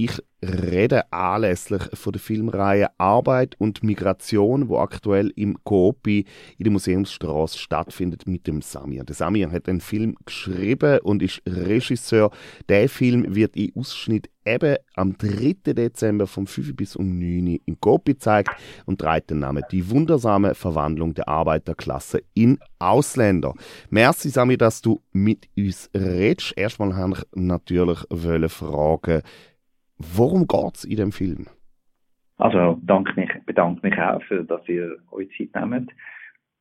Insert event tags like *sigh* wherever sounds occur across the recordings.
Ich rede anlässlich von der Filmreihe Arbeit und Migration, wo aktuell im Coopi in der Museumsstraße stattfindet mit dem Samir. Der Samir hat den Film geschrieben und ist Regisseur. Der Film wird in Ausschnitt eben am 3. Dezember vom 5 bis um 9 Uhr im Coopi gezeigt und trägt den Namen Die wundersame Verwandlung der Arbeiterklasse in Ausländer. Merci Samir, dass du mit uns redest. Erstmal habe ich natürlich fragen, Worum geht es in dem Film? Also danke mich, bedanke mich auch, dass ihr euch Zeit nehmt.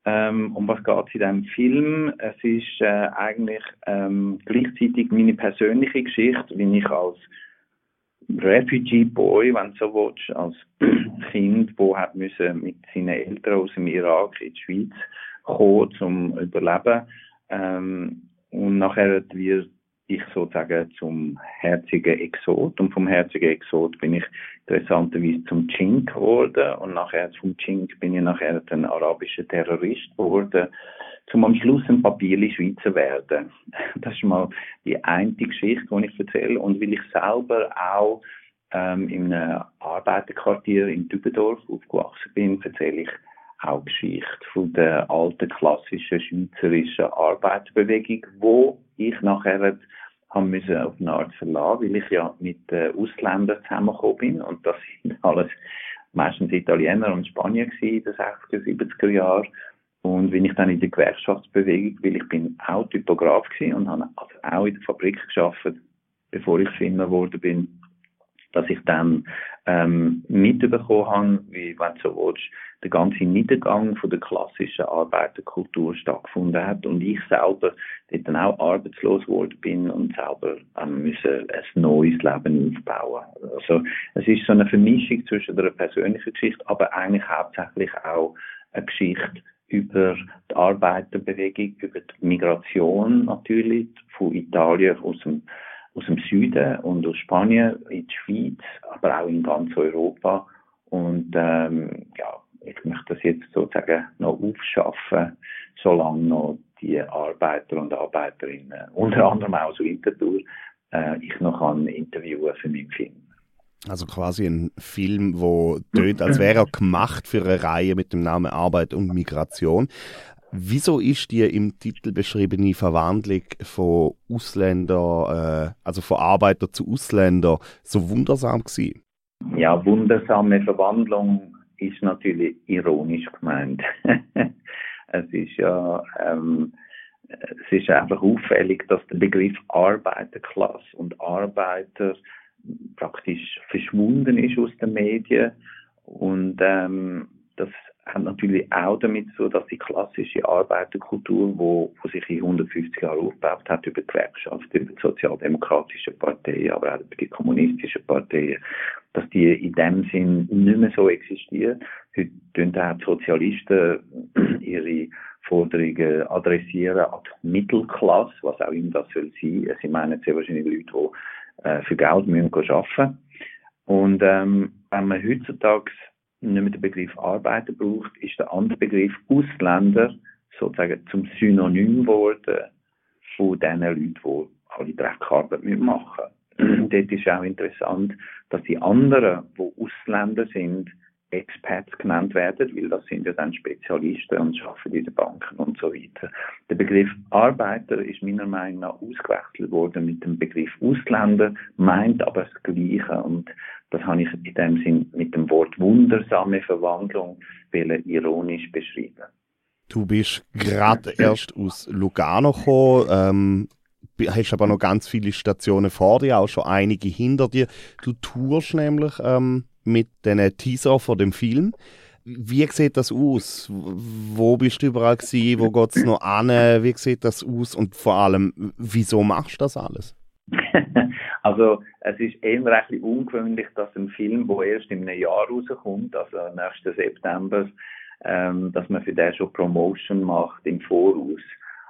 Ähm, um was geht es in diesem Film? Es ist äh, eigentlich ähm, gleichzeitig meine persönliche Geschichte, wie ich als Refugee Boy, wenn du so willst, als *clears throat* Kind, wo hat müssen mit seinen Eltern aus dem Irak in die Schweiz kommen, zum Überleben. Ähm, und nachher wird ich sozusagen zum herzigen Exot. Und vom herzigen Exot bin ich interessanterweise zum Chink geworden. Und nachher vom Chink bin ich nachher ein arabischer Terrorist geworden, zum am Schluss ein Papierli Schweizer werden. *laughs* Das ist mal die eine Geschichte, die ich erzähle. Und weil ich selber auch ähm, in einem Arbeiterquartier in Dübendorf aufgewachsen bin, erzähle ich auch Geschichte von der alten klassischen schweizerischen Arbeiterbewegung, wo ich nachher haben müssen auf eine Art verlassen, weil ich ja mit Ausländern zusammengekommen bin und das sind *laughs* alles meistens Italiener und Spanier in den 60er, 70er Jahren. Und wenn ich dann in der Gewerkschaftsbewegung, weil ich bin auch Typograf gewesen und habe also auch in der Fabrik geschafft, bevor ich Filmer geworden bin, dass ich dann ähm, mitbekommen habe, wie, wenn du so willst, der ganze Niedergang von der klassischen Arbeiterkultur stattgefunden hat und ich selber dort dann auch arbeitslos geworden bin und selber ähm, müssen ein neues Leben aufbauen. Also es ist so eine Vermischung zwischen einer persönlichen Geschichte, aber eigentlich hauptsächlich auch eine Geschichte über die Arbeiterbewegung, über die Migration natürlich von Italien aus dem aus dem Süden und aus Spanien in die Schweiz, aber auch in ganz Europa. Und ähm, ja, ich möchte das jetzt sozusagen noch aufschaffen, solange noch die Arbeiter und Arbeiterinnen, unter anderem auch so Winterthur, äh, ich noch kann interviewen für meinen Film. Also quasi ein Film, wo tönt, als wäre er *laughs* gemacht für eine Reihe mit dem Namen Arbeit und Migration. Wieso ist die im Titel beschriebene Verwandlung von Ausländer, äh, also von Arbeiter zu Ausländer, so wundersam gewesen? Ja, wundersame Verwandlung ist natürlich ironisch gemeint. *laughs* es ist ja, ähm, es ist einfach auffällig, dass der Begriff Arbeiterklasse und Arbeiter praktisch verschwunden ist aus den Medien und ähm, das hat natürlich auch damit so, dass die klassische Arbeiterkultur, wo, wo sich in 150 Jahren aufgebaut hat, über Gewerkschaft, über die sozialdemokratische Parteien, aber auch über die kommunistische Parteien, dass die in dem Sinn nicht mehr so existieren. Heute tun auch die Sozialisten *clears throat* ihre Forderungen adressieren an die Mittelklasse, was auch immer das soll sein. Sie meinen sehr wahrscheinlich Leute, die äh, für Geld müssen arbeiten. Und ähm, wenn man heutzutage nicht mehr den Begriff Arbeiter braucht, ist der andere Begriff Ausländer sozusagen zum Synonym geworden von den Leuten, die alle Dreckarbeit machen Dort ist auch interessant, dass die anderen, die Ausländer sind, Expats genannt werden, weil das sind ja dann Spezialisten und arbeiten in den Banken und so weiter. Der Begriff Arbeiter ist meiner Meinung nach ausgewechselt worden mit dem Begriff Ausländer, meint aber das Gleiche und das habe ich in dem Sinn mit dem Wort wundersame Verwandlung ironisch beschrieben. Du bist gerade erst aus Lugano gekommen, ähm, hast aber noch ganz viele Stationen vor dir, auch schon einige hinter dir. Du tourst nämlich ähm, mit den Teaser von dem Film. Wie sieht das aus? Wo bist du überall gewesen? Wo es noch an? Wie sieht das aus? Und vor allem, wieso machst du das alles? *laughs* also, es ist eher recht ungewöhnlich, dass ein Film, der erst in einem Jahr rauskommt, also nächsten September, ähm, dass man für den schon Promotion macht im Voraus.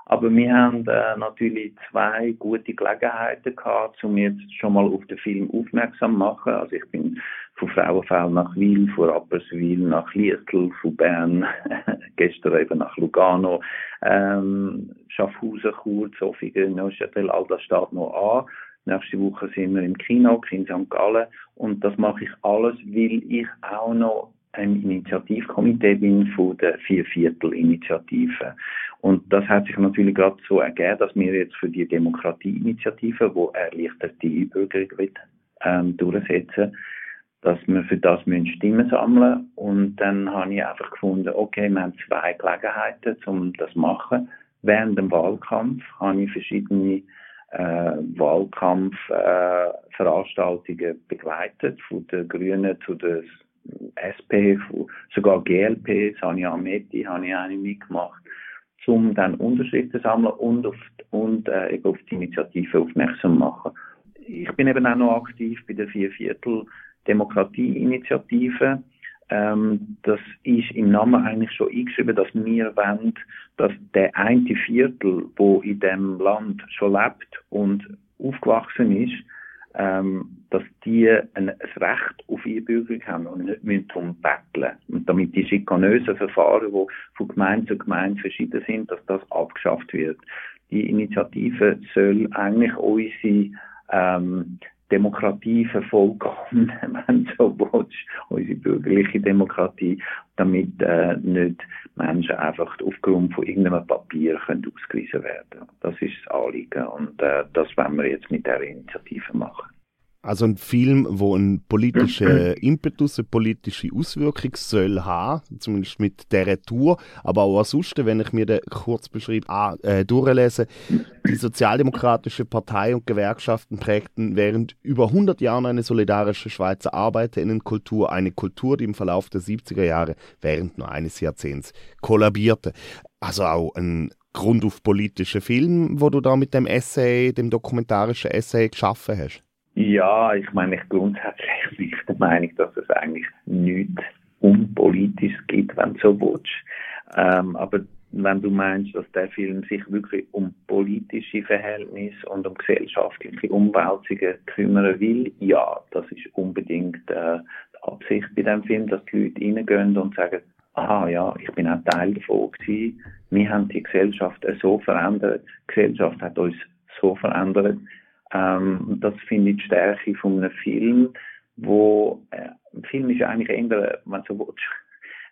Aber wir haben äh, natürlich zwei gute Gelegenheiten gehabt, um jetzt schon mal auf den Film aufmerksam zu machen. Also ich bin von Frauenfeld nach Wil, von Rapperswil nach Liestel, von Bern, *laughs* gestern eben nach Lugano, ähm, Schaffhausen, Chur, Zofingen, Neuchâtel, all das steht noch an. Nächste Woche sind wir im Kino, in St. Gallen. Und das mache ich alles, weil ich auch noch ein Initiativkomitee bin von der Vierviertel-Initiative. Und das hat sich natürlich gerade so ergeben, dass wir jetzt für die Demokratieinitiative, wo erleichterte Einbürgerung wird, ähm, durchsetzen, dass wir für das müssen Stimmen sammeln Und dann habe ich einfach gefunden, okay, wir haben zwei Gelegenheiten, um das zu machen. Während dem Wahlkampf habe ich verschiedene äh, Wahlkampfveranstaltungen äh, begleitet, von den Grünen zu den SP, sogar GLP, Sanja Ameti, habe ich eine mitgemacht, um dann Unterschriften zu sammeln und, auf, und äh, eben auf die Initiative aufmerksam zu machen. Ich bin eben auch noch aktiv bei der Vierviertel Demokratieinitiative. Ähm, das ist im Namen eigentlich schon eingeschrieben, dass wir wollen, dass der eine Viertel, wo in dem Land schon lebt und aufgewachsen ist, ähm, dass die ein, ein Recht auf Einbürgerung haben und nicht müssen darum betteln. Und damit die schikanösen Verfahren, die von Gemeinde zu Gemeinde verschieden sind, dass das abgeschafft wird. Die Initiative soll eigentlich unsere ähm, Demokratie vervollkommen, *laughs* wenn so willst, unsere bürgerliche Demokratie, damit äh, nicht Menschen einfach aufgrund von irgendeinem Papier können ausgewiesen werden. Das ist das Anliegen und äh, das wollen wir jetzt mit der Initiative machen. Also ein Film, wo ein politischer Impetus, eine politische Auswirkung soll haben, zumindest mit der Tour, aber auch ansonsten, wenn ich mir den Kurzbeschrieb äh, durchlese, die Sozialdemokratische Partei und Gewerkschaften prägten während über 100 Jahren eine solidarische Schweizer Arbeiterinnenkultur, eine Kultur, die im Verlauf der 70er Jahre während nur eines Jahrzehnts kollabierte. Also auch ein Grund auf politische Film, wo du da mit dem Essay, dem dokumentarischen Essay geschaffen hast. Ja, ich meine, ich grundsätzlich bin ich der Meinung, dass es eigentlich nichts Unpolitisches gibt, wenn du so willst. Ähm, aber wenn du meinst, dass der Film sich wirklich um politische Verhältnisse und um gesellschaftliche Umwälzungen kümmern will, ja, das ist unbedingt äh, die Absicht bei dem Film, dass die Leute reingehen und sagen, aha, ja, ich bin auch Teil davon gewesen. Wir haben die Gesellschaft so verändert. Die Gesellschaft hat uns so verändert. Ähm, das finde ich die Stärke von einem Film, wo äh, ein Film ist eigentlich eher, wenn so willst,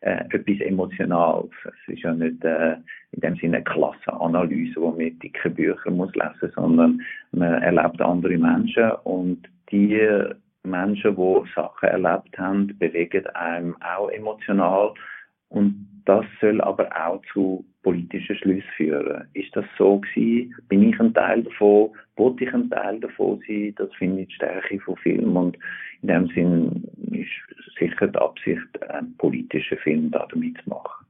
äh, etwas Emotionales. Es ist ja nicht äh, in dem Sinne eine Klassenanalyse, wo man dicke Bücher muss lesen, sondern man erlebt andere Menschen und die Menschen, die Sachen erlebt haben, bewegen einem auch emotional und das soll aber auch zu politischen Schlüssen führen. Ist das so gewesen? Bin ich ein Teil davon? Wollte ich ein Teil davon sein? Das finde ich die Stärke von Film und in dem Sinn ist sicher die Absicht, einen politischen Film da damit zu machen.